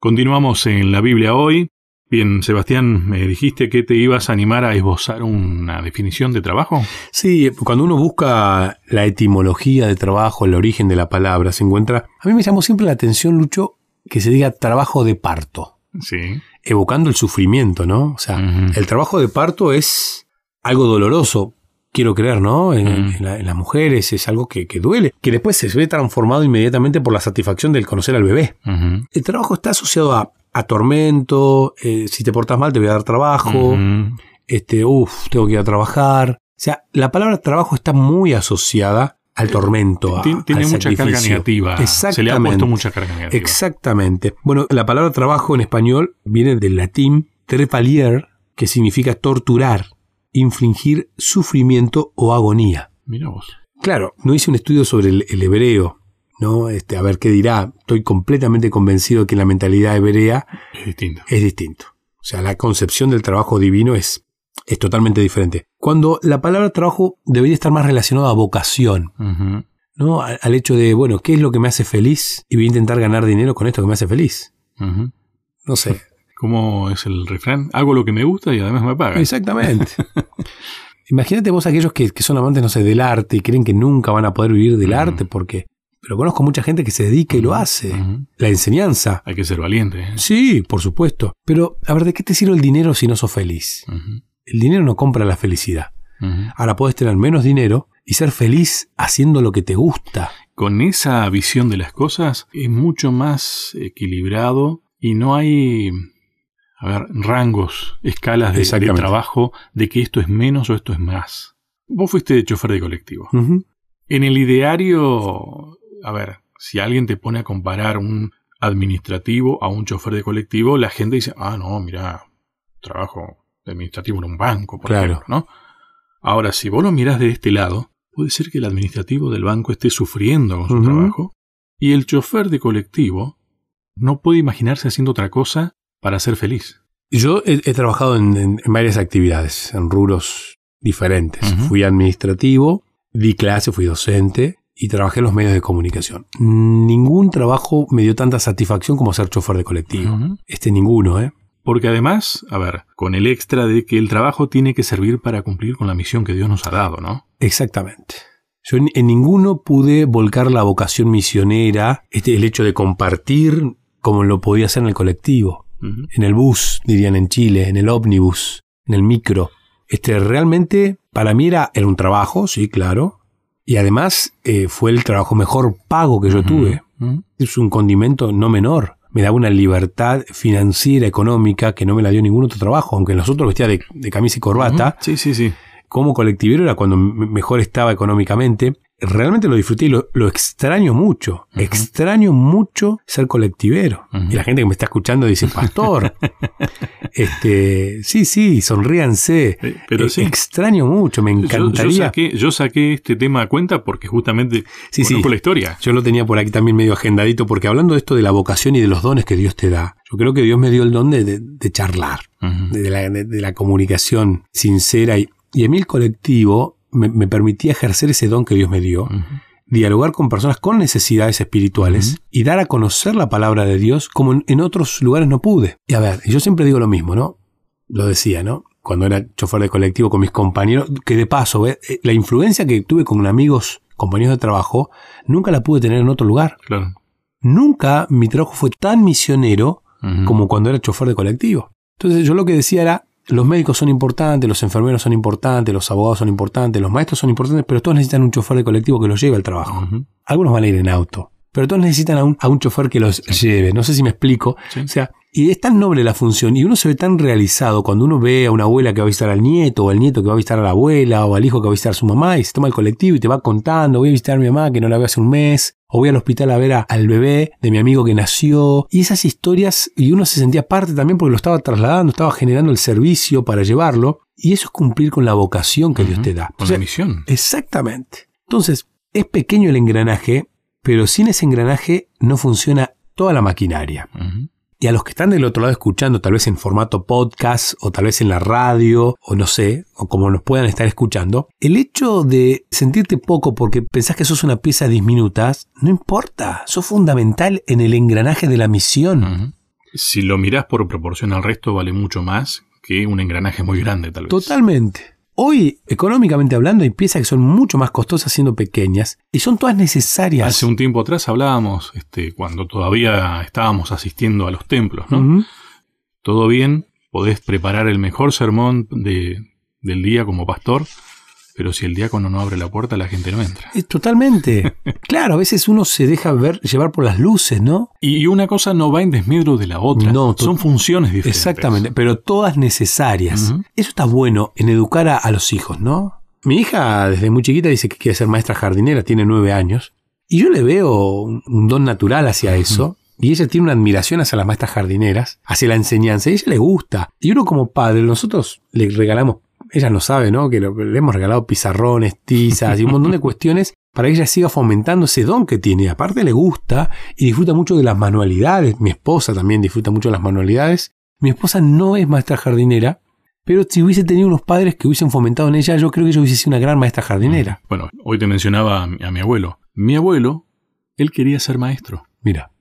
Continuamos en la Biblia hoy. Bien, Sebastián, me dijiste que te ibas a animar a esbozar una definición de trabajo. Sí, cuando uno busca la etimología de trabajo, el origen de la palabra, se encuentra... A mí me llamó siempre la atención, Lucho, que se diga trabajo de parto. Sí. Evocando el sufrimiento, ¿no? O sea, el trabajo de parto es algo doloroso, quiero creer, ¿no? En, las mujeres es algo que, duele, que después se ve transformado inmediatamente por la satisfacción del conocer al bebé. El trabajo está asociado a, tormento, eh, si te portas mal te voy a dar trabajo, este, uff, tengo que ir a trabajar. O sea, la palabra trabajo está muy asociada al eh, tormento. tiene mucha carga negativa. Exactamente. Se le ha puesto mucha carga negativa. Exactamente. Bueno, la palabra trabajo en español viene del latín trepalier, que significa torturar infligir sufrimiento o agonía. Mira vos. Claro, no hice un estudio sobre el, hebreo, ¿no? Este, a ver qué dirá. Estoy completamente convencido de que la mentalidad hebrea es distinto. Es distinto. O sea, la concepción del trabajo divino es, es totalmente diferente. Cuando la palabra trabajo debería estar más relacionada a vocación, ¿no? Al, hecho de, bueno, ¿qué es lo que me hace feliz? Y voy a intentar ganar dinero con esto que me hace feliz. No sé, ¿Cómo es el refrán? Hago lo que me gusta y además me pagan. Exactamente. Imagínate vos aquellos que, son amantes, no sé, del arte y creen que nunca van a poder vivir del arte porque... Pero conozco mucha gente que se dedica y lo hace. La enseñanza. Hay que ser valiente. ¿eh? Sí, por supuesto. Pero, a ver, ¿de qué te sirve el dinero si no sos feliz? El dinero no compra la felicidad. Ahora puedes tener menos dinero y ser feliz haciendo lo que te gusta. Con esa visión de las cosas es mucho más equilibrado y no hay a ver, rangos, escalas de, trabajo, de que esto es menos o esto es más. Vos fuiste chofer de colectivo. En el ideario, a ver, si alguien te pone a comparar un administrativo a un chofer de colectivo, la gente dice, ah, no, mira, trabajo administrativo en un banco, por ejemplo, ¿no? Ahora, si vos lo mirás de este lado, puede ser que el administrativo del banco esté sufriendo con su trabajo y el chofer de colectivo no puede imaginarse haciendo otra cosa para ser feliz? Yo he, trabajado en, varias actividades, en rubros diferentes. Fui administrativo, di clase, fui docente y trabajé en los medios de comunicación. Ningún trabajo me dio tanta satisfacción como ser chofer de colectivo. Este ninguno, ¿eh? Porque además, a ver, con el extra de que el trabajo tiene que servir para cumplir con la misión que Dios nos ha dado, ¿no? Exactamente. Yo en, ninguno pude volcar la vocación misionera, este, el hecho de compartir como lo podía hacer en el colectivo en el bus, dirían en Chile, en el ómnibus, en el micro. Este, realmente, para mí era, un trabajo, sí, claro. Y además eh, fue el trabajo mejor pago que yo tuve. Es un condimento no menor. Me daba una libertad financiera, económica, que no me la dio ningún otro trabajo, aunque en los otros vestía de, camisa y corbata. Sí, sí, sí. Como colectivero era cuando mejor estaba económicamente realmente lo disfruté y lo, extraño mucho. Extraño mucho ser colectivero. Y la gente que me está escuchando dice, pastor, este, sí, sí, sonríanse. pero eh, Extraño mucho, me encantaría. Yo, saqué, este tema a cuenta porque justamente sí, sí, la historia. Yo lo tenía por aquí también medio agendadito, porque hablando de esto de la vocación y de los dones que Dios te da, yo creo que Dios me dio el don de, charlar, de, la, comunicación sincera y, y en mi colectivo me, permitía ejercer ese don que Dios me dio, dialogar con personas con necesidades espirituales y dar a conocer la palabra de Dios como en, otros lugares no pude. Y a ver, yo siempre digo lo mismo, ¿no? Lo decía, ¿no? Cuando era chofer de colectivo con mis compañeros, que de paso, ¿eh? la influencia que tuve con amigos, compañeros de trabajo, nunca la pude tener en otro lugar. Claro. Nunca mi trabajo fue tan misionero como cuando era chofer de colectivo. Entonces yo lo que decía era, los médicos son importantes, los enfermeros son importantes, los abogados son importantes, los maestros son importantes, pero todos necesitan un chofer de colectivo que los lleve al trabajo. Algunos van a ir en auto, pero todos necesitan a un, a un chofer que los lleve. No sé si me explico. O sea, y es tan noble la función y uno se ve tan realizado cuando uno ve a una abuela que va a visitar al nieto o al nieto que va a visitar a la abuela o al hijo que va a visitar a su mamá y se toma el colectivo y te va contando, voy a visitar a mi mamá que no la veo hace un mes o voy al hospital a ver al bebé de mi amigo que nació y esas historias y uno se sentía parte también porque lo estaba trasladando, estaba generando el servicio para llevarlo y eso es cumplir con la vocación que Dios te da. Con la misión. Exactamente. Entonces, es pequeño el engranaje, pero sin ese engranaje no funciona toda la maquinaria. Y a los que están del otro lado escuchando, tal vez en formato podcast o tal vez en la radio o no sé, o como nos puedan estar escuchando, el hecho de sentirte poco porque pensás que sos una pieza disminuta, no importa, sos fundamental en el engranaje de la misión. Si lo mirás por proporción al resto, vale mucho más que un engranaje muy grande, tal vez. Totalmente. Hoy, económicamente hablando, hay piezas que son mucho más costosas siendo pequeñas y son todas necesarias. Hace un tiempo atrás hablábamos, este, cuando todavía estábamos asistiendo a los templos, ¿no? Todo bien, podés preparar el mejor sermón de, del día como pastor, pero si el diácono no abre la puerta, la gente no entra. Eh, totalmente. claro, a veces uno se deja ver, llevar por las luces, ¿no? Y una cosa no va en desmedro de la otra. No, son funciones diferentes. Exactamente, pero todas necesarias. Eso está bueno en educar a, los hijos, ¿no? Mi hija desde muy chiquita dice que quiere ser maestra jardinera, tiene nueve años. Y yo le veo un, don natural hacia eso. Y ella tiene una admiración hacia las maestras jardineras, hacia la enseñanza, y a ella le gusta. Y uno como padre, nosotros le regalamos ella no sabe, ¿no? Que le hemos regalado pizarrones, tizas y un montón de cuestiones para que ella siga fomentando ese don que tiene. Aparte le gusta y disfruta mucho de las manualidades. Mi esposa también disfruta mucho de las manualidades. Mi esposa no es maestra jardinera, pero si hubiese tenido unos padres que hubiesen fomentado en ella, yo creo que ella hubiese sido una gran maestra jardinera. Mm. Bueno, hoy te mencionaba a mi, abuelo. Mi abuelo, él quería ser maestro. Mira.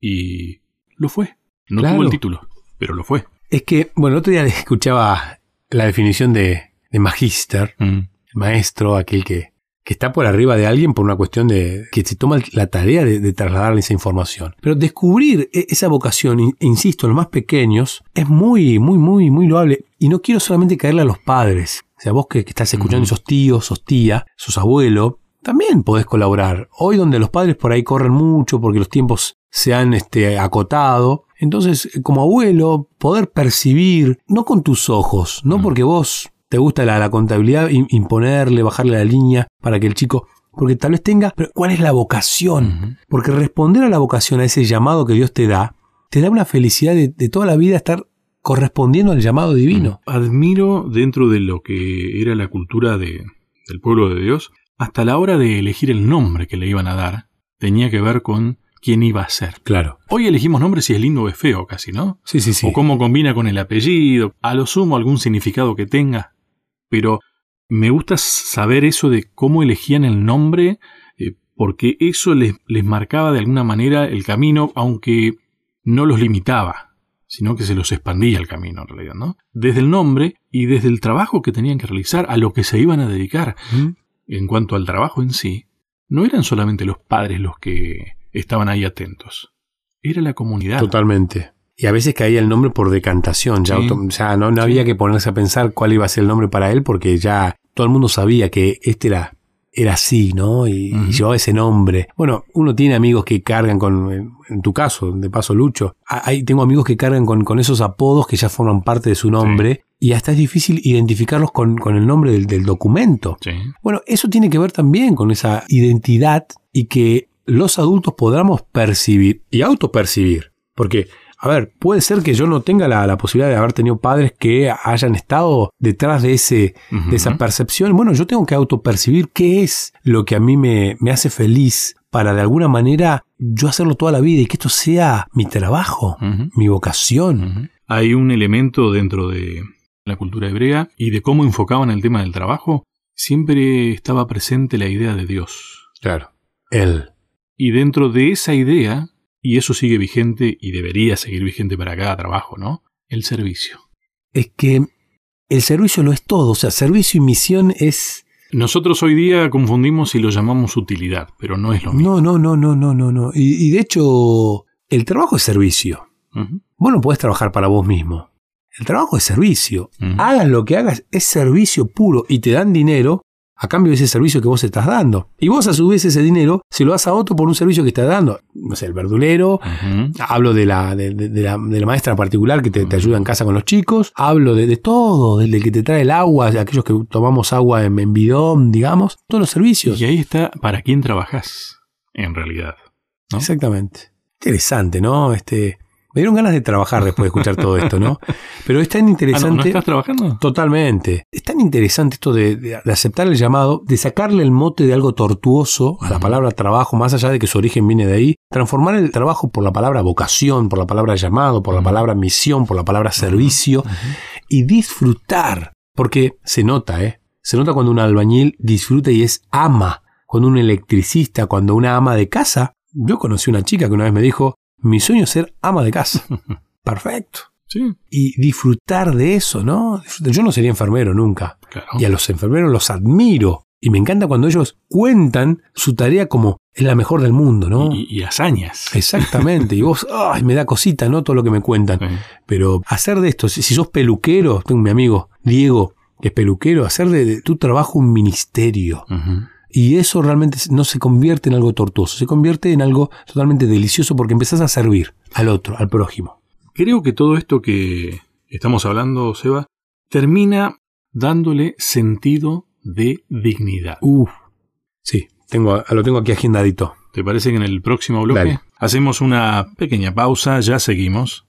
Y lo fue. No tuvo el título, pero lo fue. Es que, bueno, el otro día escuchaba la definición de, de magíster, mm. maestro, aquel que, que está por arriba de alguien por una cuestión de que se toma la tarea de, trasladarle esa información. Pero descubrir e, esa vocación, insisto, en los más pequeños, es muy, muy, muy, muy loable. Y no quiero solamente caerle a los padres. O sea, vos que, estás escuchando mm. esos tíos, esos tías, esos abuelos, también podés colaborar. Hoy donde los padres por ahí corren mucho porque los tiempos se han este, acotado, entonces, como abuelo, poder percibir, no con tus ojos, no mm. porque vos te gusta la, contabilidad, imponerle, bajarle la línea para que el chico porque tal vez tenga, pero ¿cuál es la vocación? Porque responder a la vocación, a ese llamado que Dios te da, te da una felicidad de, toda la vida estar correspondiendo al llamado divino. Admiro dentro de lo que era la cultura de, del pueblo de Dios, hasta la hora de elegir el nombre que le iban a dar, tenía que ver con quién iba a ser. Claro. Hoy elegimos nombres si es lindo o es feo casi, ¿no? Sí, sí, sí. O cómo combina con el apellido, a lo sumo algún significado que tenga. Pero me gusta saber eso de cómo elegían el nombre, eh, porque eso les, les marcaba de alguna manera el camino, aunque no los limitaba sino que se los expandía el camino en realidad, ¿no? Desde el nombre y desde el trabajo que tenían que realizar, a lo que se iban a dedicar. En cuanto al trabajo en sí, no eran solamente los padres los que estaban ahí atentos. Era la comunidad. Totalmente. Y a veces caía el nombre por decantación, ya, ya no, no había que ponerse a pensar cuál iba a ser el nombre para él porque ya todo el mundo sabía que este era era así, ¿no? Y, llevaba ese nombre. Bueno, uno tiene amigos que cargan con, en tu caso, de paso Lucho, ahí tengo amigos que cargan con, con, esos apodos que ya forman parte de su nombre y hasta es difícil identificarlos con, con el nombre del, del documento. Sí. Bueno, eso tiene que ver también con esa identidad y que los adultos podamos percibir y autopercibir. Porque, a ver, puede ser que yo no tenga la, posibilidad de haber tenido padres que hayan estado detrás de, ese, de esa percepción. Bueno, yo tengo que autopercibir qué es lo que a mí me, me hace feliz para de alguna manera yo hacerlo toda la vida y que esto sea mi trabajo, mi vocación. Hay un elemento dentro de la cultura hebrea y de cómo enfocaban el tema del trabajo. Siempre estaba presente la idea de Dios. Claro. Él. Y dentro de esa idea, y eso sigue vigente y debería seguir vigente para cada trabajo, ¿no? El servicio. Es que el servicio lo es todo, o sea, servicio y misión es... Nosotros hoy día confundimos y lo llamamos utilidad, pero no es lo mismo. No, no, no, no, no, no, no. Y, de hecho, el trabajo es servicio. Vos no podés trabajar para vos mismo. El trabajo es servicio. Hagas lo que hagas, es servicio puro y te dan dinero a cambio de ese servicio que vos estás dando. Y vos a su vez ese dinero se lo das a otro por un servicio que estás dando. No sé, el verdulero, hablo de la, de, la, de la, maestra particular que te, ayuda en casa con los chicos, hablo de, todo, del, que te trae el agua, de aquellos que tomamos agua en, bidón, digamos, todos los servicios. Y ahí está para quién trabajas, en realidad. Exactamente. Interesante, ¿no? Este, me dieron ganas de trabajar después de escuchar todo esto, ¿no? Pero es tan interesante. Ah, no, estás trabajando? Totalmente. Es tan interesante esto de, aceptar el llamado, de sacarle el mote de algo tortuoso a la palabra trabajo, más allá de que su origen viene de ahí, transformar el trabajo por la palabra vocación, por la palabra llamado, por la palabra misión, por la palabra servicio y disfrutar. Porque se nota, ¿eh? Se nota cuando un albañil disfruta y es ama. Cuando un electricista, cuando una ama de casa. Yo conocí una chica que una vez me dijo, Mi sueño es ser ama de casa. Perfecto. Sí. Y disfrutar de eso, ¿no? Yo no sería enfermero nunca. Y a los enfermeros los admiro. Y me encanta cuando ellos cuentan su tarea como es la mejor del mundo, ¿no? Y, hazañas. Exactamente. Y vos, ay, me da cosita, ¿no? Todo lo que me cuentan. Pero hacer de esto, si, sos peluquero, tengo mi amigo Diego, que es peluquero, hacer de, tu trabajo un ministerio. Y eso realmente no se convierte en algo tortuoso, se convierte en algo totalmente delicioso porque empezás a servir al otro, al prójimo. Creo que todo esto que estamos hablando, Seba, termina dándole sentido de dignidad. Uf, sí, tengo, lo tengo aquí agendadito. ¿Te parece que en el próximo bloque hacemos una pequeña pausa, ya seguimos?